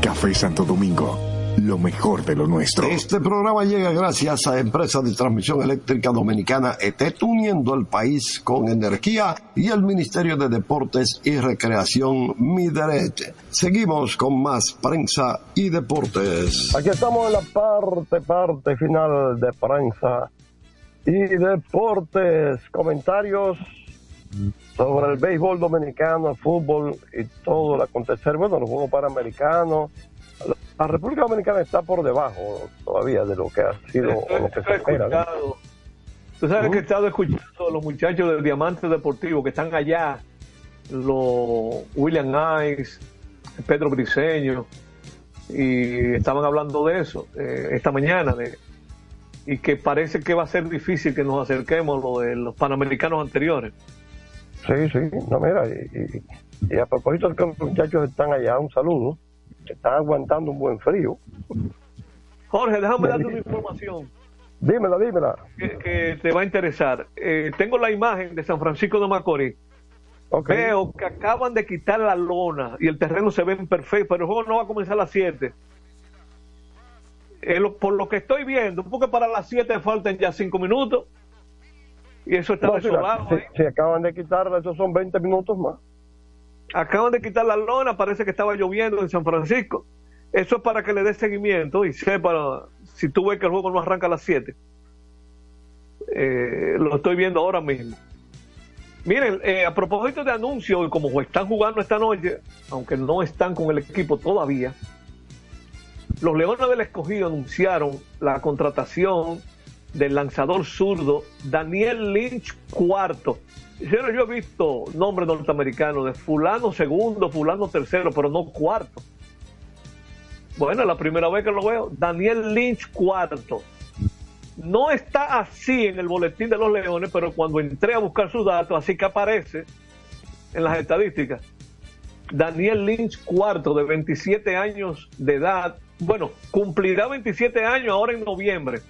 Café Santo Domingo, lo mejor de lo nuestro. Este programa llega gracias a Empresa de Transmisión Eléctrica Dominicana ETET, uniendo el país con energía y el Ministerio de Deportes y Recreación Mideret. Seguimos con más prensa y deportes. Aquí estamos en la parte, parte final de prensa y deportes. Comentarios sobre el béisbol dominicano, el fútbol y todo el acontecer. Bueno, los Juegos Panamericanos. La República Dominicana está por debajo todavía de lo que ha sido o lo que se espera. Tú sabes que he estado escuchando a los muchachos del Diamante Deportivo que están allá, los William Ice, Pedro Briseño, y estaban hablando de eso eh, esta mañana, de, y que parece que va a ser difícil que nos acerquemos a lo de los panamericanos anteriores. Sí, sí, no, mira, y, y- y a propósito de que los muchachos están allá, un saludo, están aguantando un buen frío. Jorge, déjame darte una información Dímela, dímela. que, que te va a interesar. Eh, tengo la imagen de San Francisco de Macorís. Veo que acaban de quitar la lona y el terreno se ve perfecto, pero el juego no va a comenzar a las 7. Eh, por lo que estoy viendo, porque para las 7 faltan ya 5 minutos. Y eso está No, desolado. si, ¿eh? si acaban de quitarla, esos son 20 minutos más. Acaban de quitar la lona, parece que estaba lloviendo en San Francisco. Eso es para que le dé seguimiento y sepa si tú ves que el juego no arranca a las 7. Eh, lo estoy viendo ahora mismo. Miren, eh, a propósito de anuncios, como están jugando esta noche, aunque no están con el equipo todavía, los Leones del Escogido anunciaron la contratación del lanzador zurdo Daniel Lynch cuarto. Señores, yo he visto nombres norteamericanos de fulano segundo, fulano tercero, pero no cuarto. Bueno, la primera vez que lo veo, Daniel Lynch cuarto. No está así en el boletín de los Leones, pero cuando entré a buscar sus datos, así que aparece en las estadísticas. Daniel Lynch cuarto, de 27 años de edad. Bueno, cumplirá 27 años ahora en noviembre.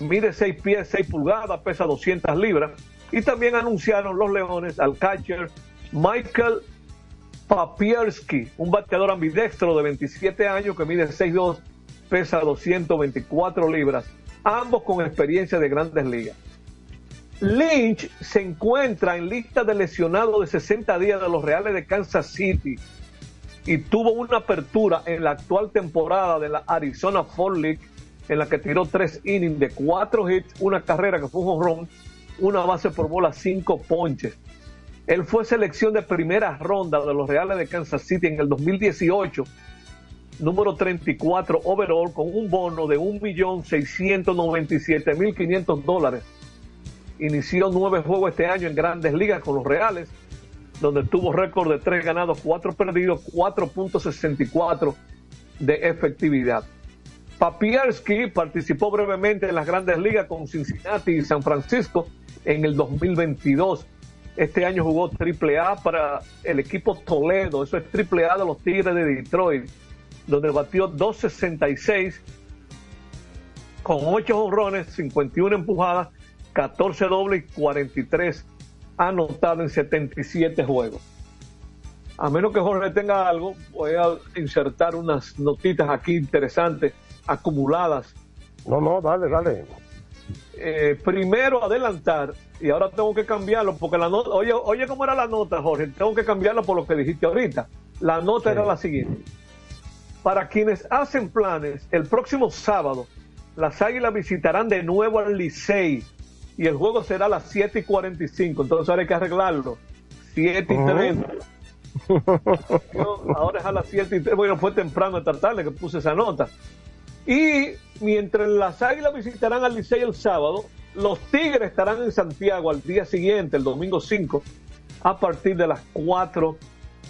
Mide 6 pies, 6 pulgadas, pesa 200 libras. Y también anunciaron los Leones al catcher Michael Papierski, un bateador ambidextro de 27 años que mide 6'2, pesa 224 libras, ambos con experiencia de grandes ligas. Lynch se encuentra en lista de lesionados de 60 días de los Reales de Kansas City y tuvo una apertura en la actual temporada de la Arizona Fall League en la que tiró tres innings de cuatro hits, una carrera que fue un run, una base por bola, cinco ponches. Él fue selección de primera ronda de los Reales de Kansas City en el 2018, número 34 overall, con un bono de 1.697.500 dólares. Inició nueve juegos este año en grandes ligas con los Reales, donde tuvo récord de tres ganados, cuatro perdidos, 4.64 de efectividad. Papierski participó brevemente en las grandes ligas con Cincinnati y San Francisco en el 2022. Este año jugó triple A para el equipo Toledo, eso es triple A de los Tigres de Detroit, donde batió 266 con 8 honrones, 51 empujadas, 14 dobles y 43 anotados en 77 juegos. A menos que Jorge tenga algo, voy a insertar unas notitas aquí interesantes acumuladas. No, no, dale, dale. Eh, primero adelantar, y ahora tengo que cambiarlo, porque la nota, oye, oye cómo era la nota, Jorge, tengo que cambiarlo por lo que dijiste ahorita. La nota era la siguiente. Para quienes hacen planes, el próximo sábado, las Águilas visitarán de nuevo al Licey y el juego será a las 7 y 45, entonces ahora hay que arreglarlo. 7 y 30. No, ahora es a las 7 y 30. Bueno, fue temprano esta tarde que puse esa nota. Y mientras las Águilas visitarán al Licey el sábado, los Tigres estarán en Santiago al día siguiente, el domingo 5, a partir de las 4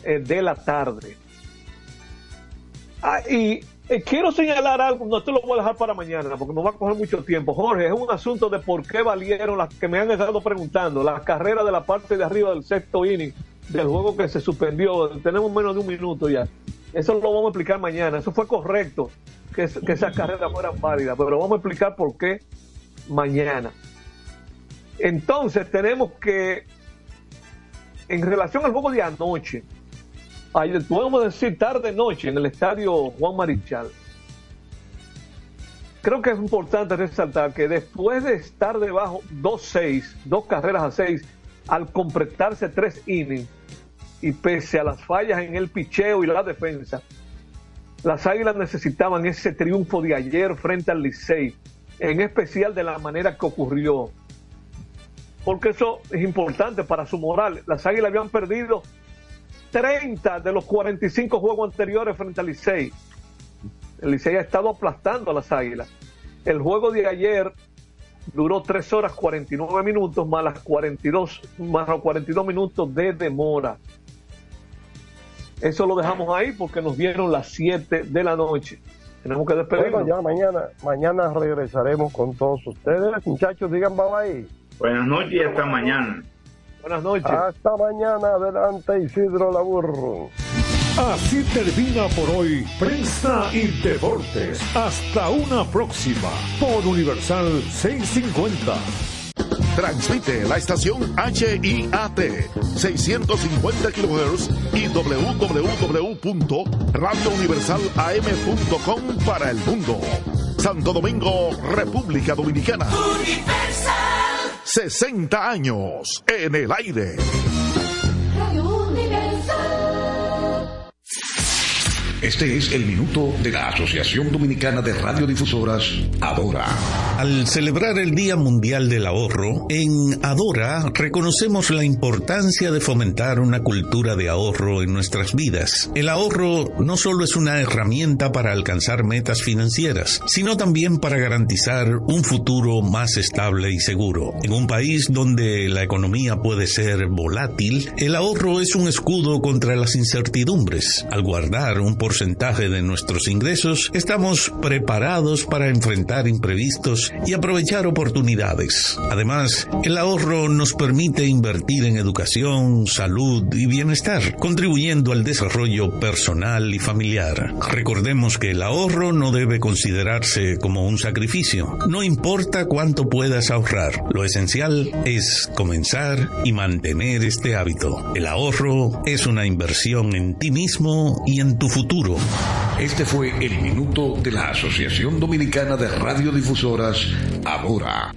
eh, de la tarde. Ah, y eh, quiero señalar algo, no te lo voy a dejar para mañana porque me va a coger mucho tiempo. Jorge, es un asunto de por qué valieron las que me han estado preguntando, las carreras de la parte de arriba del sexto inning del juego que se suspendió. Tenemos menos de un minuto ya. Eso lo vamos a explicar mañana. Eso fue correcto que, que esas carreras fueran válidas, pero vamos a explicar por qué mañana. Entonces tenemos que, en relación al juego de anoche, ayer, podemos decir tarde-noche en el estadio Juan Marichal, creo que es importante resaltar que después de estar debajo 2-6, dos carreras a 6, al completarse tres innings, y pese a las fallas en el picheo y la defensa, las Águilas necesitaban ese triunfo de ayer frente al Licey, en especial de la manera que ocurrió. Porque eso es importante para su moral. Las Águilas habían perdido 30 de los 45 juegos anteriores frente al Licey. El Licey ha estado aplastando a las Águilas. El juego de ayer duró 3 horas 49 minutos más las 42 más los 42 minutos de demora. Eso lo dejamos ahí porque nos dieron las 7 de la noche. Tenemos que despedirnos. Bueno, ya mañana, mañana regresaremos con todos ustedes. Muchachos, digan bye bye. Buenas noches y hasta mañana. Buenas noches. Hasta mañana. Adelante, Isidro Labur. Así termina por hoy Prensa y Deportes. Hasta una próxima por Universal 650. Transmite la estación HIAT 650 kHz y www.radiouniversalam.com para el mundo. Santo Domingo, República Dominicana. 60 años en el aire. Este es el minuto de la Asociación Dominicana de Radiodifusoras, Adora. Al celebrar el Día Mundial del Ahorro, en Adora reconocemos la importancia de fomentar una cultura de ahorro en nuestras vidas. El ahorro no solo es una herramienta para alcanzar metas financieras, sino también para garantizar un futuro más estable y seguro. En un país donde la economía puede ser volátil, el ahorro es un escudo contra las incertidumbres. Al guardar un de nuestros ingresos, estamos preparados para enfrentar imprevistos y aprovechar oportunidades. Además, el ahorro nos permite invertir en educación, salud y bienestar, contribuyendo al desarrollo personal y familiar. Recordemos que el ahorro no debe considerarse como un sacrificio. No importa cuánto puedas ahorrar, lo esencial es comenzar y mantener este hábito. El ahorro es una inversión en ti mismo y en tu futuro. Este fue el minuto de la Asociación Dominicana de Radiodifusoras, Adora.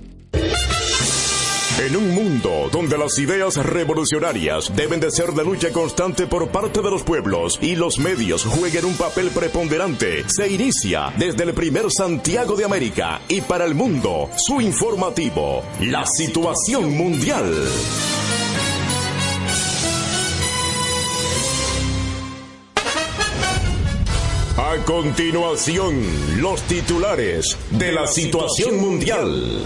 En un mundo donde las ideas revolucionarias deben de ser de lucha constante por parte de los pueblos y los medios jueguen un papel preponderante, se inicia desde el primer Santiago de América y para el mundo su informativo, la situación mundial. A continuación, los titulares de la situación mundial.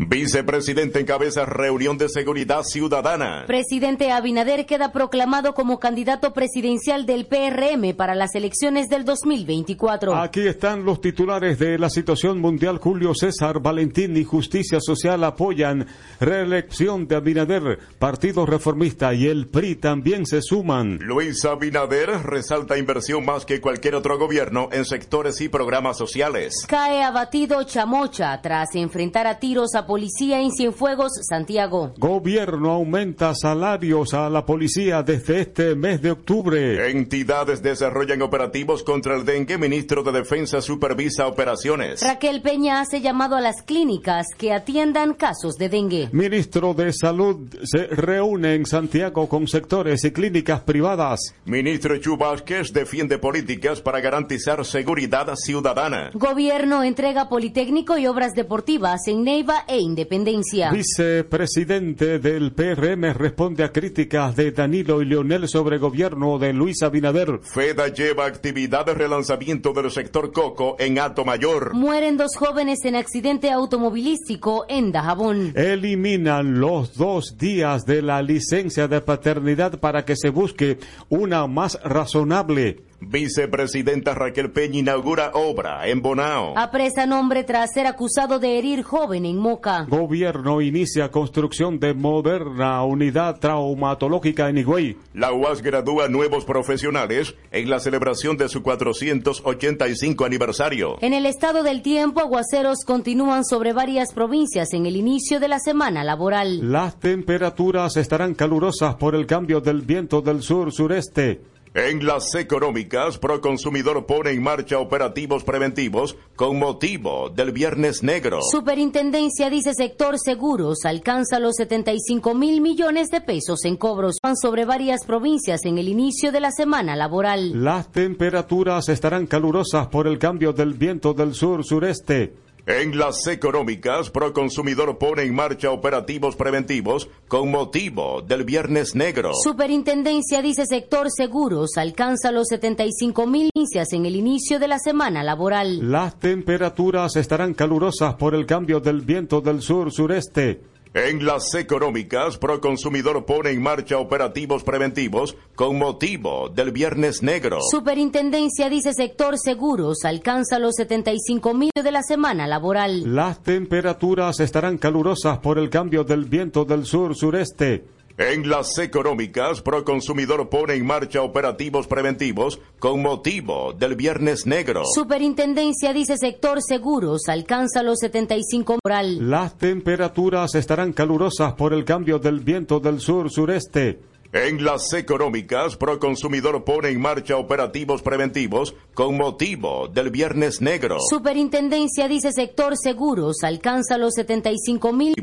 Vicepresidente encabeza reunión de seguridad ciudadana. Presidente Abinader queda proclamado como candidato presidencial del PRM para las elecciones del 2024. Aquí están los titulares de la situación mundial. Julio César, Valentín y Justicia Social apoyan reelección de Abinader. Partido Reformista y el PRI también se suman. Luis Abinader resalta inversión más que cualquier otro gobierno en sectores y programas sociales. Cae abatido Chamocha tras enfrentar a tiros a policía en Cienfuegos, Santiago. Gobierno aumenta salarios a la policía desde este mes de octubre. Entidades desarrollan operativos contra el dengue. Ministro de Defensa supervisa operaciones. Raquel Peña hace llamado a las clínicas que atiendan casos de dengue. Ministro de Salud se reúne en Santiago con sectores y clínicas privadas. Ministro Chu Vázquez defiende políticas para garantizar seguridad ciudadana. Gobierno entrega Politécnico y obras deportivas en Neiva e Independencia. Vicepresidente del PRM responde a críticas de Danilo y Leonel sobre gobierno de Luis Abinader. FEDA lleva actividad de relanzamiento del sector coco en Alto Mayor. Mueren dos jóvenes en accidente automovilístico en Dajabón. Eliminan los dos días de la licencia de paternidad para que se busque una más razonable. Vicepresidenta Raquel Peña inaugura obra en Bonao. Apresan hombre tras ser acusado de herir joven en Moca. Gobierno inicia construcción de moderna unidad traumatológica en Higüey. La UAS gradúa nuevos profesionales en la celebración de su 485 aniversario. En el estado del tiempo, aguaceros continúan sobre varias provincias en el inicio de la semana laboral. Las temperaturas estarán calurosas por el cambio del viento del sur-sureste. En las económicas, Proconsumidor pone en marcha operativos preventivos con motivo del Viernes Negro. Superintendencia dice sector seguros alcanza los 75 mil millones de pesos en cobros. Van sobre varias provincias en el inicio de la semana laboral. Las temperaturas estarán calurosas por el cambio del viento del sur-sureste. En las económicas, Proconsumidor pone en marcha operativos preventivos con motivo del Viernes Negro. Superintendencia dice sector seguros alcanza los 75 mil en el inicio de la semana laboral. Las temperaturas estarán calurosas por el cambio del viento del sur-sureste. En las económicas, Proconsumidor pone en marcha operativos preventivos con motivo del Viernes Negro. Superintendencia dice sector seguros alcanza los 75 mil de la semana laboral. Las temperaturas estarán calurosas por el cambio del viento del sur-sureste. En las económicas, Proconsumidor pone en marcha operativos preventivos con motivo del Viernes Negro. Superintendencia dice sector seguros alcanza los 75 moral. Las temperaturas estarán calurosas por el cambio del viento del sur-sureste. En las económicas, Proconsumidor pone en marcha operativos preventivos con motivo del Viernes Negro. Superintendencia dice sector seguros alcanza los 75 mil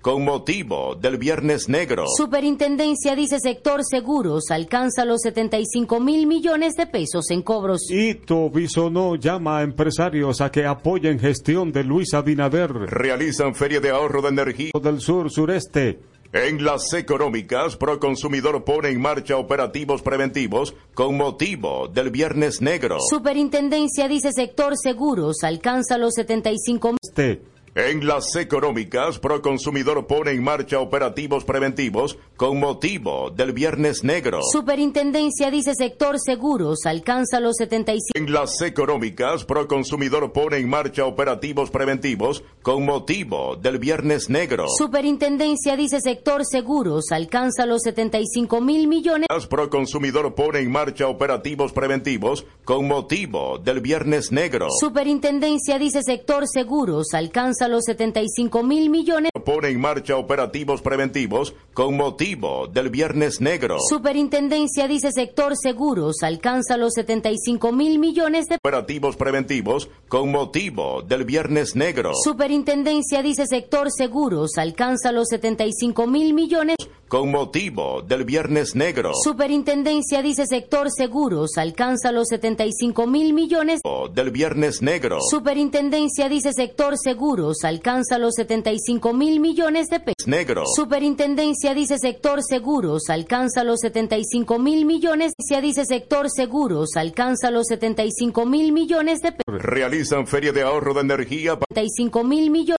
con motivo del Viernes Negro. Superintendencia dice sector seguros alcanza los 75 mil millones de pesos en cobros. Ito Bisonó llama a empresarios a que apoyen gestión de Luis Abinader. Realizan feria de ahorro de energía del sur-sureste. En las económicas, Proconsumidor pone en marcha operativos preventivos con motivo del Viernes Negro. Superintendencia dice sector seguros alcanza los 75 mil. En las económicas, Proconsumidor pone en marcha operativos preventivos con motivo del Viernes Negro. Superintendencia dice sector seguros alcanza los 75. En las económicas, Proconsumidor pone en marcha operativos preventivos con motivo del Viernes Negro. Superintendencia dice sector seguros alcanza los 75 mil millones. Proconsumidor pone en marcha operativos preventivos con motivo del Viernes Negro. Superintendencia dice sector seguros alcanza los 75 mil millones. Pone en marcha operativos preventivos con motivo del Viernes Negro. Superintendencia dice sector seguros alcanza los 75 mil millones de operativos preventivos con motivo del Viernes Negro. Superintendencia dice sector seguros alcanza los 75 mil millones con motivo del Viernes Negro. Superintendencia dice sector seguros alcanza los 75 mil millones del Viernes Negro. Superintendencia dice sector seguros alcanza los 75 mil millones de pesos. Negro. Superintendencia dice sector seguros alcanza los 75 mil millones. Dice sector seguros alcanza los 75 mil millones de pesos. Realizan feria de ahorro de energía. 75 mil millones.